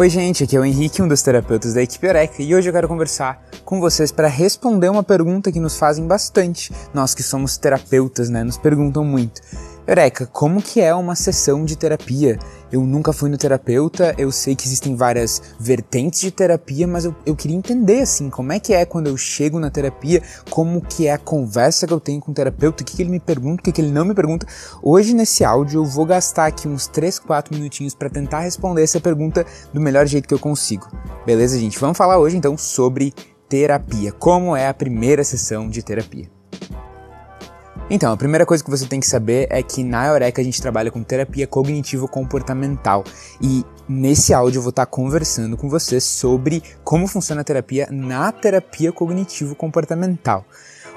Oi, gente, aqui é o Henrique, um dos terapeutas da equipe Eureka, e hoje eu quero conversar com vocês para responder uma pergunta que nos fazem bastante. Nós que somos terapeutas, né, nos perguntam muito. Eureka, como que é uma sessão de terapia? Eu nunca fui no terapeuta, eu sei que existem várias vertentes de terapia, mas eu, eu queria entender, assim, como é que é quando eu chego na terapia, como que é a conversa que eu tenho com o terapeuta, o que, que ele me pergunta, o que, que ele não me pergunta. Hoje, nesse áudio, eu vou gastar aqui uns 3, 4 minutinhos para tentar responder essa pergunta do melhor jeito que eu consigo. Beleza, gente? Vamos falar hoje, então, sobre terapia. Como é a primeira sessão de terapia? Então, a primeira coisa que você tem que saber é que na Eureka a gente trabalha com terapia cognitivo-comportamental e nesse áudio eu vou estar conversando com você sobre como funciona a terapia na terapia cognitivo-comportamental.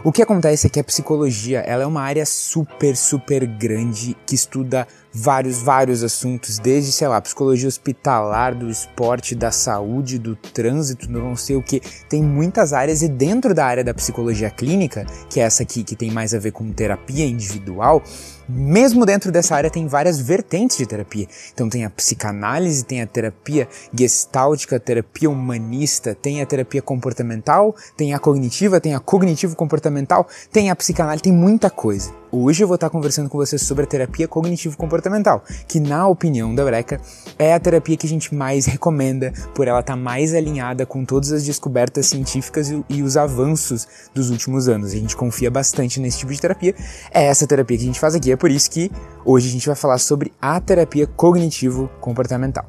O que acontece é que a psicologia ela é uma área super, super grande que estuda vários, vários assuntos, desde, sei lá, psicologia hospitalar, do esporte, da saúde, do trânsito, não sei o que. Tem muitas áreas e dentro da área da psicologia clínica, que é essa aqui que tem mais a ver com terapia individual, mesmo dentro dessa área tem várias vertentes de terapia. Então tem a psicanálise, tem a terapia gestáltica, terapia humanista, tem a terapia comportamental, tem a cognitiva, tem a cognitivo comportamental, tem a psicanálise, tem muita coisa. Hoje eu vou estar conversando com vocês sobre a terapia cognitivo-comportamental, que na opinião da Breca é a terapia que a gente mais recomenda, por ela estar mais alinhada com todas as descobertas científicas e, e os avanços dos últimos anos. A gente confia bastante nesse tipo de terapia. É essa terapia que a gente faz aqui, é por isso que hoje a gente vai falar sobre a terapia cognitivo-comportamental.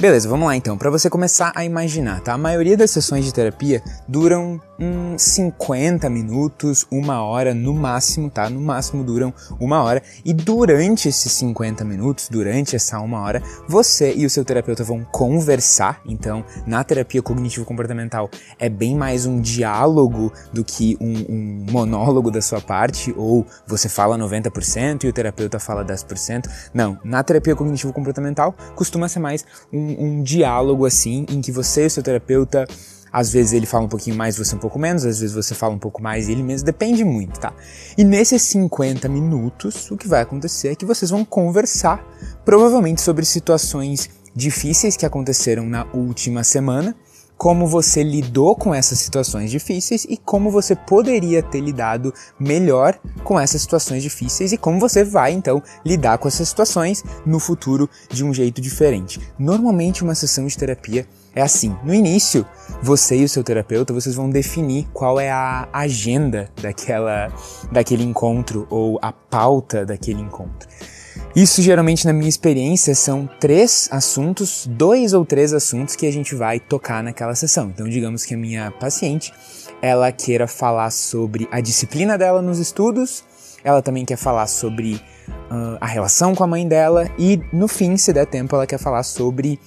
Beleza, vamos lá então. Para você começar a imaginar, tá? A maioria das sessões de terapia duram uns 50 minutos, uma hora no máximo, tá? No máximo duram uma hora. E durante esses 50 minutos, durante essa uma hora, você e o seu terapeuta vão conversar. Então, na terapia cognitivo-comportamental é bem mais um diálogo do que um, um monólogo da sua parte, ou você fala 90% e o terapeuta fala 10%. Não, na terapia cognitivo-comportamental costuma ser mais um um, diálogo assim, em que você e o seu terapeuta, às vezes ele fala um pouquinho mais, você um pouco menos, às vezes você fala um pouco mais e ele mesmo, depende muito, tá? E nesses 50 minutos, o que vai acontecer é que vocês vão conversar, provavelmente sobre situações difíceis que aconteceram na última semana, como você lidou com essas situações difíceis e como você poderia ter lidado melhor com essas situações difíceis e como você vai então lidar com essas situações no futuro de um jeito diferente. Normalmente uma sessão de terapia é assim. No início, você e o seu terapeuta, vocês vão definir qual é a agenda daquela daquele encontro ou a pauta daquele encontro. Isso geralmente, na minha experiência, são três assuntos, dois ou três assuntos que a gente vai tocar naquela sessão. Então, digamos que a minha paciente, ela queira falar sobre a disciplina dela nos estudos, ela também quer falar sobre uh, a relação com a mãe dela e, no fim, se der tempo, ela quer falar sobre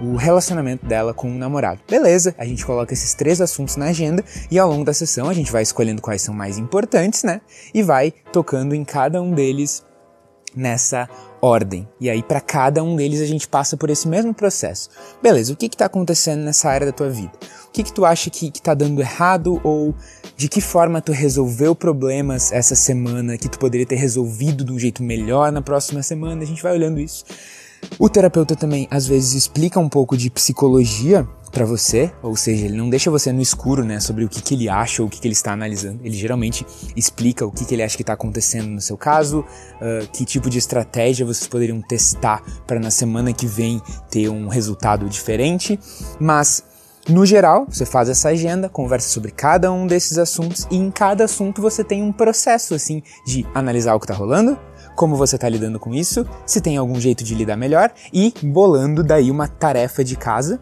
o relacionamento dela com o namorado. Beleza, a gente coloca esses três assuntos na agenda e ao longo da sessão a gente vai escolhendo quais são mais importantes, né? E vai tocando em cada um deles nessa ordem. E aí, para cada um deles, a gente passa por esse mesmo processo. Beleza, o que está acontecendo nessa área da tua vida? O que, que tu acha que está dando errado ou de que forma tu resolveu problemas essa semana que tu poderia ter resolvido de um jeito melhor na próxima semana? A gente vai olhando isso. O terapeuta também às vezes explica um pouco de psicologia para você, ou seja, ele não deixa você no escuro, né, sobre o que, que ele acha ou o que, que ele está analisando. Ele geralmente explica o que, que ele acha que está acontecendo no seu caso, uh, que tipo de estratégia vocês poderiam testar para na semana que vem ter um resultado diferente. Mas no geral, você faz essa agenda, conversa sobre cada um desses assuntos e em cada assunto você tem um processo assim de analisar o que está rolando, como você está lidando com isso, se tem algum jeito de lidar melhor e bolando daí uma tarefa de casa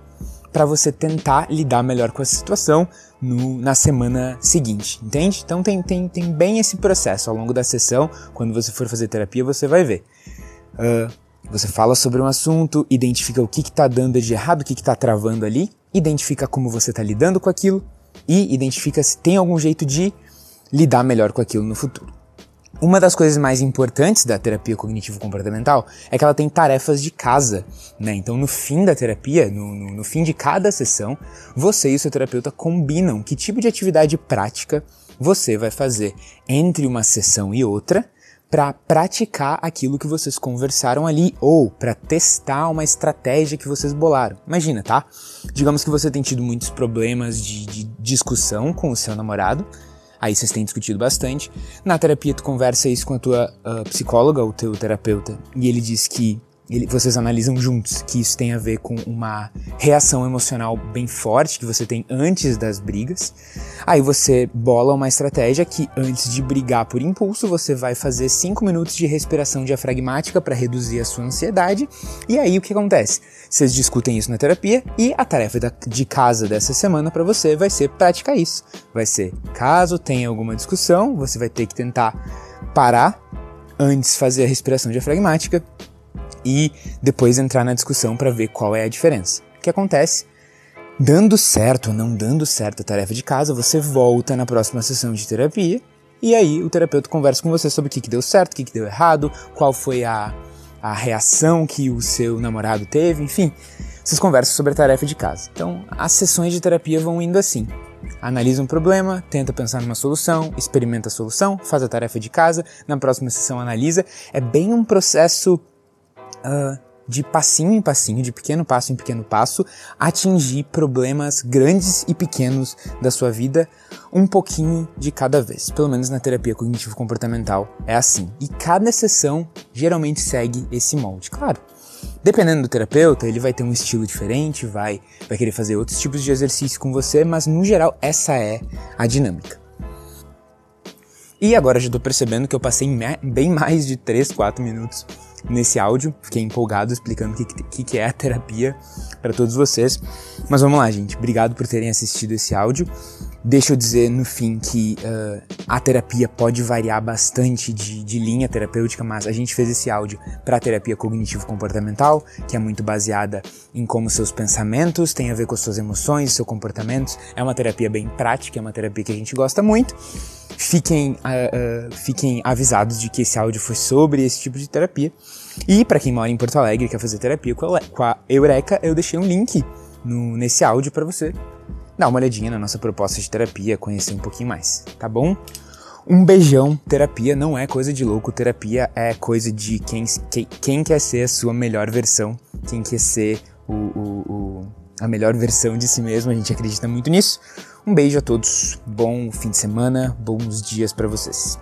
para você tentar lidar melhor com essa situação no, na semana seguinte, entende? Então tem, tem, tem bem esse processo ao longo da sessão, quando você for fazer terapia, você vai ver. Uh, você fala sobre um assunto, identifica o que está dando de errado, o que está travando ali, identifica como você está lidando com aquilo e identifica se tem algum jeito de lidar melhor com aquilo no futuro. Uma das coisas mais importantes da terapia cognitivo-comportamental é que ela tem tarefas de casa, né? Então, no fim da terapia, no, no, no, fim de cada sessão, você e o seu terapeuta combinam que tipo de atividade prática você vai fazer entre uma sessão e outra para praticar aquilo que vocês conversaram ali ou para testar uma estratégia que vocês bolaram. Imagina, tá? Digamos que você tem tido muitos problemas de, de discussão com o seu namorado, aí vocês têm discutido bastante. Na terapia, tu conversa isso com a tua uh, psicóloga ou teu terapeuta e ele diz que ele, vocês analisam juntos que isso tem a ver com uma reação emocional bem forte que você tem antes das brigas. Aí você bola uma estratégia que antes de brigar por impulso, você vai fazer 5 minutos de respiração diafragmática para reduzir a sua ansiedade. E aí o que acontece? Vocês discutem isso na terapia e a tarefa de casa dessa semana para você vai ser praticar isso. Vai ser, caso tenha alguma discussão, você vai ter que tentar parar antes fazer a respiração diafragmática e depois entrar na discussão para ver qual é a diferença. O que acontece? Dando certo ou não dando certo a tarefa de casa, você volta na próxima sessão de terapia e aí o terapeuta conversa com você sobre o que, que deu certo, o que, que deu errado, qual foi a, a reação que o seu namorado teve, enfim. Vocês conversam sobre a tarefa de casa. Então, as sessões de terapia vão indo assim. Analisa um problema, tenta pensar numa solução, experimenta a solução, faz a tarefa de casa, na próxima sessão analisa. É bem um processo uh, de passinho em passinho, de pequeno passo em pequeno passo, atingir problemas grandes e pequenos da sua vida um pouquinho de cada vez. Pelo menos na terapia cognitivo-comportamental é assim. E cada sessão geralmente segue esse molde. Claro, dependendo do terapeuta, ele vai ter um estilo diferente, vai, vai querer fazer outros tipos de exercício com você, mas no geral essa é a dinâmica. E agora já estou percebendo que eu passei bem mais de 3, 4 minutos nesse áudio. Fiquei empolgado explicando o que, que, que é a terapia para todos vocês. Mas vamos lá, gente. Obrigado por terem assistido esse áudio. Deixa eu dizer no fim que uh, a terapia pode variar bastante de, de, linha terapêutica, mas a gente fez esse áudio para a terapia cognitivo-comportamental, que é muito baseada em como seus pensamentos têm a ver com as suas emoções, seus comportamentos. É uma terapia bem prática, é uma terapia que a gente gosta muito. Fiquem, uh, uh, fiquem avisados de que esse áudio foi sobre esse tipo de terapia. E para quem mora em Porto Alegre e quer fazer terapia com a, Eureka, eu deixei um link no, nesse áudio para você dar uma olhadinha na nossa proposta de terapia, conhecer um pouquinho mais, tá bom? Um beijão. Terapia não é coisa de louco, terapia é coisa de quem, quem, quem quer ser a sua melhor versão, quem quer ser o, o, o, a melhor versão de si mesmo, a gente acredita muito nisso. Um beijo a todos, bom fim de semana, bons dias para vocês.